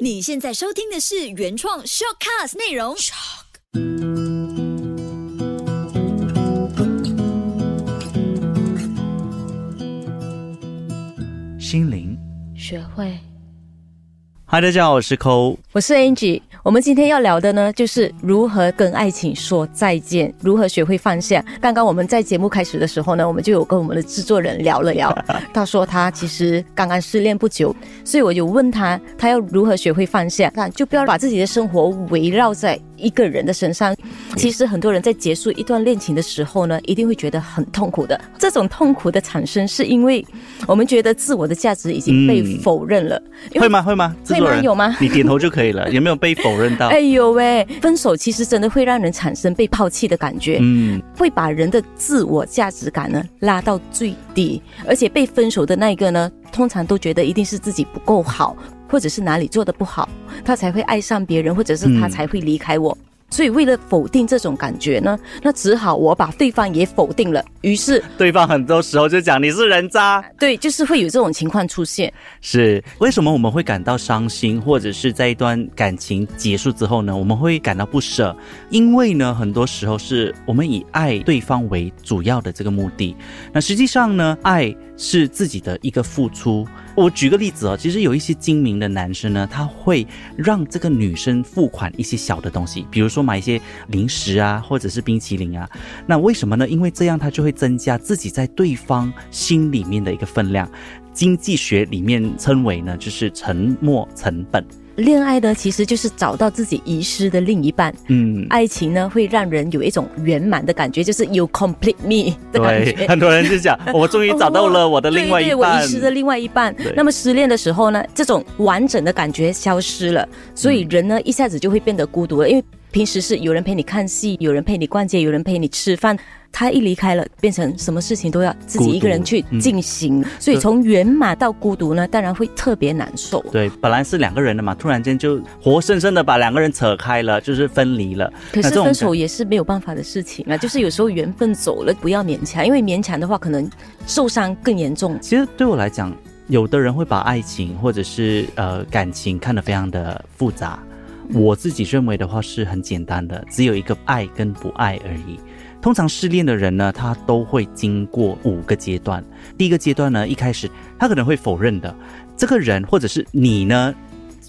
你现在收听的是原创 shortcast 内容。心灵，学会。嗨，大家好，我是抠。我是 Angie，我们今天要聊的呢，就是如何跟爱情说再见，如何学会放下。刚刚我们在节目开始的时候呢，我们就有跟我们的制作人聊了聊，他说他其实刚刚失恋不久，所以我就问他，他要如何学会放下，那就不要把自己的生活围绕在一个人的身上。其实很多人在结束一段恋情的时候呢，一定会觉得很痛苦的。这种痛苦的产生，是因为我们觉得自我的价值已经被否认了。会吗会吗？会吗？有吗你点头就可以了。有没有被否认到？哎呦喂，分手其实真的会让人产生被抛弃的感觉，嗯，会把人的自我价值感呢拉到最低，而且被分手的那一个呢，通常都觉得一定是自己不够好，或者是哪里做的不好，他才会爱上别人，或者是他嗯才会离开我。所以为了否定这种感觉呢，那只好我把对方也否定了。于是，对方很多时候就讲你是人渣。对，就是会有这种情况出现。是为什么我们会感到伤心，或者是在一段感情结束之后呢，我们会感到不舍？因为呢，很多时候是我们以爱对方为主要的这个目的。那实际上呢，爱是自己的一个付出。我举个例子啊，其实有一些精明的男生呢，他会让这个女生付款一些小的东西，比如说买一些零食啊，或者是冰淇淋啊。那为什么呢？因为这样他就会增加自己在对方心里面的一个分量。经济学里面称为呢，就是沉没成本。恋爱呢，其实就是找到自己遗失的另一半。嗯，爱情呢，会让人有一种圆满的感觉，就是 you complete me 的感对，觉。很多人就讲，我终于找到了我的另外一对对我遗。失的另外一半。那么失恋的时候呢，这种完整的感觉消失了，所以人呢一下子就会变得孤独了，因为平时是有人陪你看戏，有人陪你逛街，有人陪你吃饭。他一离开了，变成什么事情都要自己一个人去嗯进行，所以从圆满到孤独呢，当然会特别难受。对，本来是两个人的嘛，突然间就活生生的把两个人扯开了，就是分离了。可是分手也是没有办法的事情啊，就是有时候缘分走了，不要勉强，因为勉强的话可能受伤更严重。其实对我来讲，有的人会把爱情或者是呃感情看得非常的复杂。我自己认为的话是很简单的，只有一个爱跟不爱而已。通常失恋的人呢，他都会经过五个阶段。第一个阶段呢，一开始他可能会否认的，这个人或者是你呢，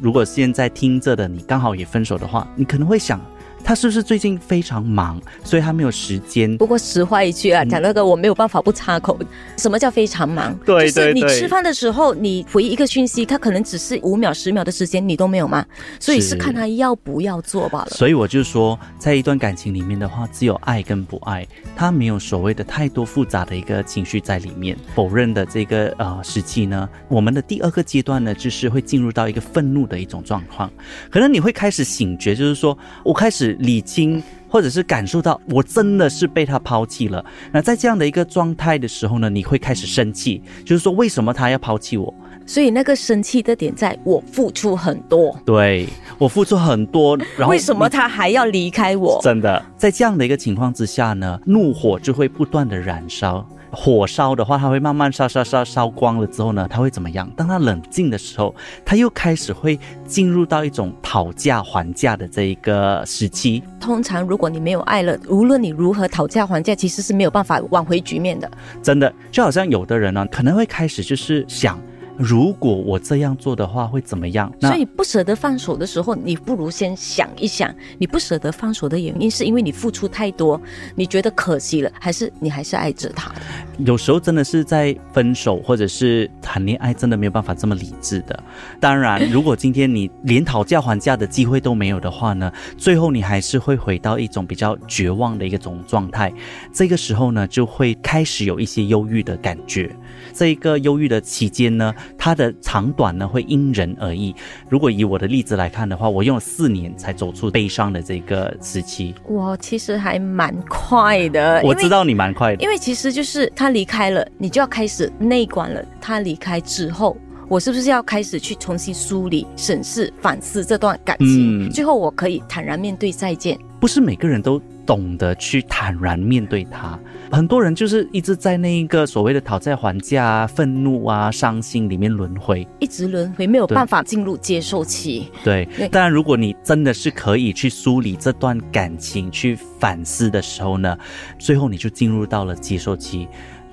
如果现在听着的你刚好也分手的话，你可能会想，他是不是最近非常忙，所以他没有时间不过实话一句啊，讲那个我没有办法不插口。什么叫非常忙？对就是你吃饭的时候，你回一个讯息，他可能只是五秒、十秒的时间，你都没有吗？所以是是看他要不要做罢了。所以我就说，在一段感情里面的话，只有爱跟不爱，他没有所谓的太多复杂的一个情绪在里面。否认的这个呃时期呢，我们的第二个阶段呢，就是会进入到一个愤怒的一种状况，可能你会开始醒觉，就是说我开始理清。或者是感受到我真的是被他抛弃了，那在这样的一个状态的时候呢，你会开始生气，就是说为什么他要抛弃我？所以那个生气的点在我付出很多，对我付出很多，然后为什么他还要离开我？真的，在这样的一个情况之下呢，怒火就会不断的燃烧。火烧的话，它会慢慢烧烧烧烧光了之后呢，它会怎么样？当它冷静的时候，它又开始会进入到一种讨价还价的这一个时期。通常如果你没有爱了，无论你如何讨价还价，其实是没有办法挽回局面的。真的，就好像有的人呢，可能会开始就是想，如果我这样做的话会怎么样？所以不舍得放手的时候，你不如先想一想，你不舍得放手的原因是因为你付出太多，你觉得可惜了，还是你还是爱着他的？有时候真的是在分手或者是谈恋爱，真的没有办法这么理智的。当然，如果今天你连讨价还价的机会都没有的话呢，最后你还是会回到一种比较绝望的一个种状态。这个时候呢，就会开始有一些忧郁的感觉。这一个忧郁的期间呢，它的长短呢会因人而异。如果以我的例子来看的话，我用了四年才走出悲伤的这个时期。我其实还蛮快的，我知道你蛮快的因，为其实就是他离开了，你就要开始内观了。他离开之后，我是不是要开始去重新梳理、审视、反思这段感情？嗯最后我可以坦然面对再见。不是每个人都懂得去坦然面对它。很多人就是一直在那一个所谓的讨债还价啊、愤怒啊、伤心里面轮回。一直轮回，没有办法进入接受期。对对，当然，如果你真的是可以去梳理这段感情、去反思的时候呢，最后你就进入到了接受期。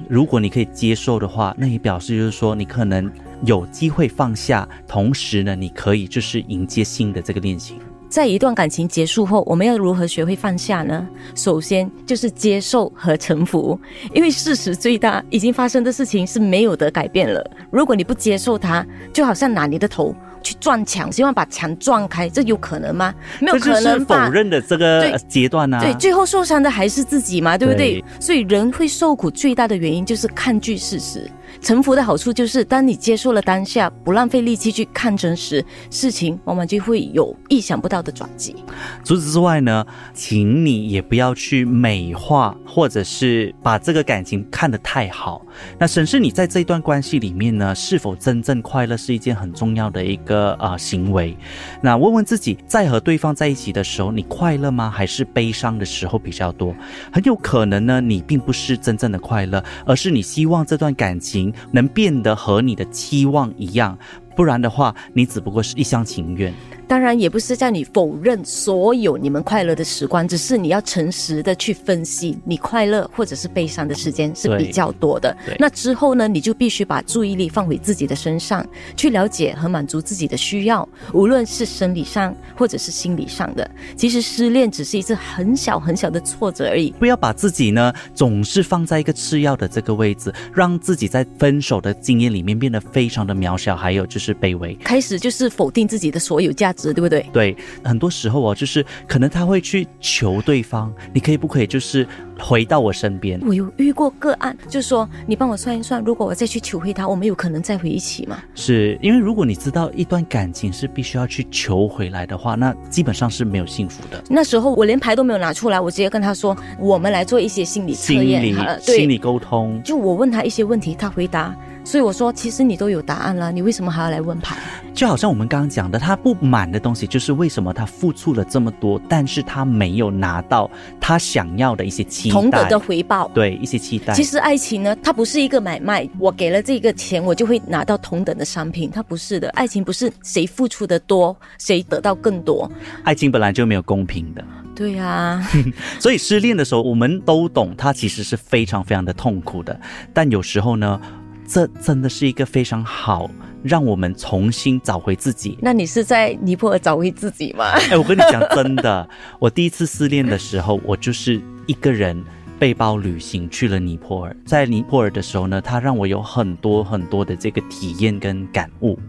如果你可以接受的话，那也表示就是说你可能有机会放下，同时呢，你可以就是迎接新的这个恋情。在一段感情结束后，我们要如何学会放下呢？首先就是接受和臣服，因为事实最大，已经发生的事情是没有得改变了。如果你不接受它，就好像拿你的头去撞墙，希望把墙撞开，这有可能吗？没有可能吧否？认的这个阶段啊。对，最后受伤的还是自己嘛，对不对？对所以人会受苦最大的原因就是抗拒事实。臣服的好处就是，当你接受了当下，不浪费力气去看真实，事情往往就会有意想不到的转机。除此之外呢，请你也不要去美化，或者是把这个感情看得太好。那审视你在这段关系里面呢，是否真正快乐，是一件很重要的一个呃行为。那问问自己，在和对方在一起的时候，你快乐吗？还是悲伤的时候比较多？很有可能呢，你并不是真正的快乐，而是你希望这段感情能变得和你的期望一样。不然的话，你只不过是一厢情愿。当然，也不是叫你否认所有你们快乐的时光，只是你要诚实的去分析，你快乐或者是悲伤的时间是比较多的。那之后呢，你就必须把注意力放回自己的身上，去了解和满足自己的需要，无论是生理上或者是心理上的。其实失恋只是一次很小很小的挫折而已。不要把自己呢总是放在一个次要的这个位置，让自己在分手的经验里面变得非常的渺小，还有就是卑微。开始就是否定自己的所有价值，对不对？对，很多时候哦，就是可能他会去求对方，你可以不可以就是回到我身边？我有遇过个案，就是说你帮我算一算，如果我再去求回他，我们有可能再回一起吗？是因为如果你知道一段感情是必须要去求回来的话，那基本上是没有幸福的。那时候我连牌都没有拿出来，我直接跟他说，我们来做一些心理测心理心理沟通，就我问他一些问题，他回答。所以我说，其实你都有答案了，你为什么还要来问牌？就好像我们刚刚讲的，他不满的东西就是为什么他付出了这么多，但是他没有拿到他想要的一些期待，同等的回报。对一些期待。其实爱情呢，它不是一个买卖，我给了这个钱，我就会拿到同等的商品，它不是的。爱情不是谁付出的多，谁得到更多。爱情本来就没有公平的，对呀、所以失恋的时候，我们都懂，它其实是非常非常的痛苦的。但有时候呢，这真的是一个非常好，让我们重新找回自己。那你是在尼泊尔找回自己吗？哎，我跟你讲真的，我第一次失恋的时候，我就是一个人背包旅行去了尼泊尔。在尼泊尔的时候呢，它让我有很多很多的这个体验跟感悟。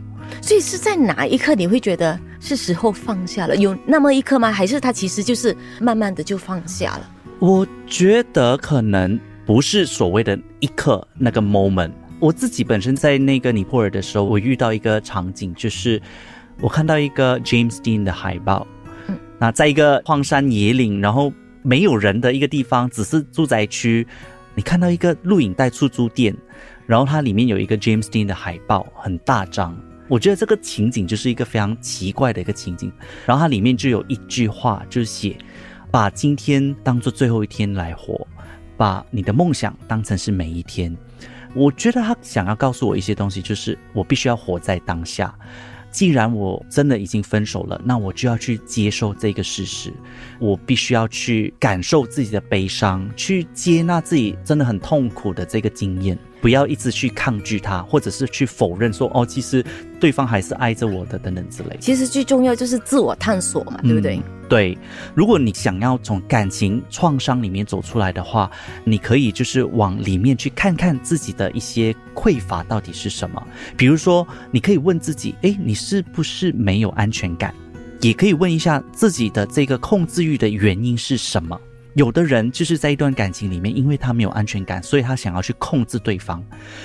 所以是在哪一刻你会觉得是时候放下了？有那么一刻吗？还是它其实就是慢慢的就放下了？我觉得可能不是所谓的一刻那个 moment。我自己本身在那个尼泊尔的时候，我遇到一个场景，就是我看到一个 James Dean 的海报，嗯那在一个荒山野岭，然后没有人的一个地方，只是住宅区，你看到一个录影带出租店，然后它里面有一个 James Dean 的海报，很大张。我觉得这个情景就是一个非常奇怪的一个情景，然后它里面就有一句话，就是写把今天当做最后一天来活，把你的梦想当成是每一天。我觉得他想要告诉我一些东西，就是我必须要活在当下。既然我真的已经分手了，那我就要去接受这个事实，我必须要去感受自己的悲伤，去接纳自己真的很痛苦的这个经验，不要一直去抗拒它，或者是去否认说哦，其实对方还是爱着我的等等之类。其实最重要就是自我探索嘛，对不对？嗯对，如果你想要从感情创伤里面走出来的话，你可以就是往里面去看看自己的一些匮乏到底是什么。比如说，你可以问自己，诶，你是不是没有安全感？也可以问一下自己的这个控制欲的原因是什么。有的人就是在一段感情里面，因为他没有安全感，所以他想要去控制对方。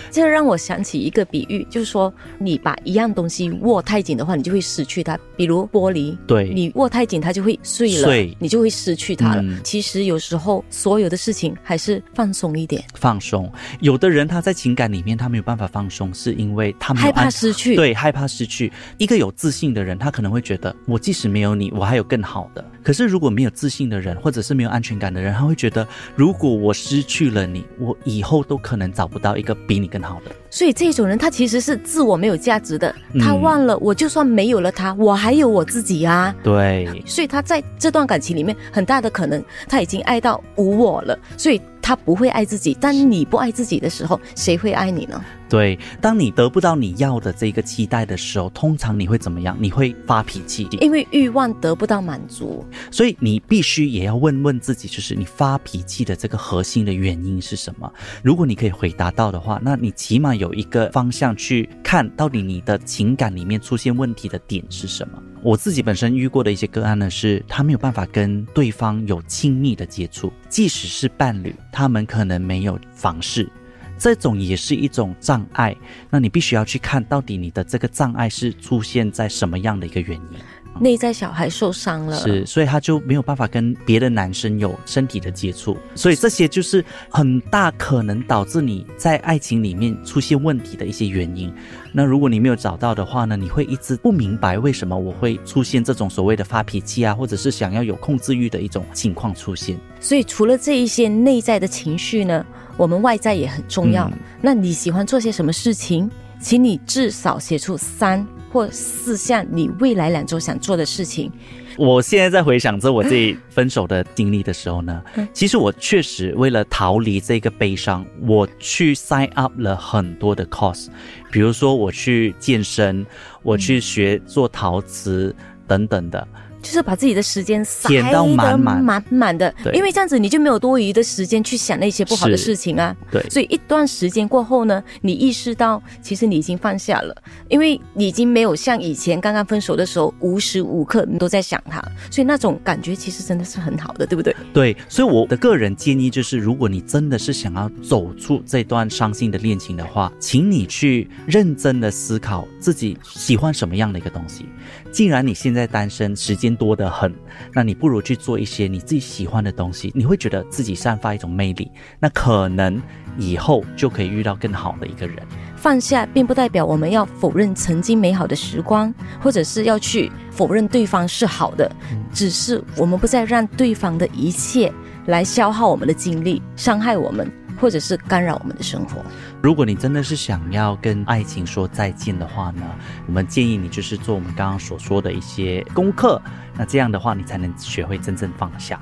这让我想起一个比喻，就是说你把一样东西握太紧的话，你就会失去它。比如玻璃，对你握太紧，它就会碎了，碎你就会失去它了。嗯其实有时候所有的事情还是放松一点，放松。有的人他在情感里面他没有办法放松，是因为他害怕失去。，对，害怕失去。一个有自信的人，他可能会觉得，我即使没有你，我还有更好的。可是如果没有自信的人，或者是没有安全感的人，他会觉得，如果我失去了你，我以后都可能找不到一个比你更好的。所以这种人他其实是自我没有价值的，嗯他忘了我就算没有了他，我还有我自己啊。对，所以他在这段感情里面，很大的可能他已经爱到无我了，所以他不会爱自己。但你不爱自己的时候，谁会爱你呢？对，当你得不到你要的这个期待的时候，通常你会怎么样？你会发脾气。因为欲望得不到满足，所以你必须也要问问自己，就是你发脾气的这个核心的原因是什么？如果你可以回答到的话，那你起码有一个方向去看到底你的情感里面出现问题的点是什么。我自己本身遇过的一些个案呢，是他没有办法跟对方有亲密的接触，即使是伴侣，他们可能没有房事。这种也是一种障碍，那你必须要去看到底你的这个障碍是出现在什么样的一个原因。内在小孩受伤了，是，所以他就没有办法跟别的男生有身体的接触，所以这些就是很大可能导致你在爱情里面出现问题的一些原因。那如果你没有找到的话呢，你会一直不明白为什么我会出现这种所谓的发脾气啊，或者是想要有控制欲的一种情况出现。所以除了这一些内在的情绪呢，我们外在也很重要。嗯那你喜欢做些什么事情？请你至少写出三或四项你未来两周想做的事情。我现在在回想着我自己分手的经历的时候呢，其实我确实为了逃离这个悲伤，我去 sign up 了很多的 course，比如说我去健身，我去学做陶瓷等等的。就是把自己的时间塞到得满满满满的，因为这样子你就没有多余的时间去想那些不好的事情啊。对所以一段时间过后呢，你意识到其实你已经放下了，因为你已经没有像以前刚刚分手的时候无时无刻你都在想他，所以那种感觉其实真的是很好的，对不对？对，所以我的个人建议就是，如果你真的是想要走出这段伤心的恋情的话，请你去认真的思考自己喜欢什么样的一个东西。既然你现在单身，时间多得很，那你不如去做一些你自己喜欢的东西，你会觉得自己散发一种魅力，那可能以后就可以遇到更好的一个人。放下并不代表我们要否认曾经美好的时光，或者是要去否认对方是好的，只是我们不再让对方的一切来消耗我们的精力，伤害我们，或者是干扰我们的生活。如果你真的是想要跟爱情说再见的话呢，我们建议你就是做我们刚刚所说的一些功课，那这样的话你才能学会真正放下。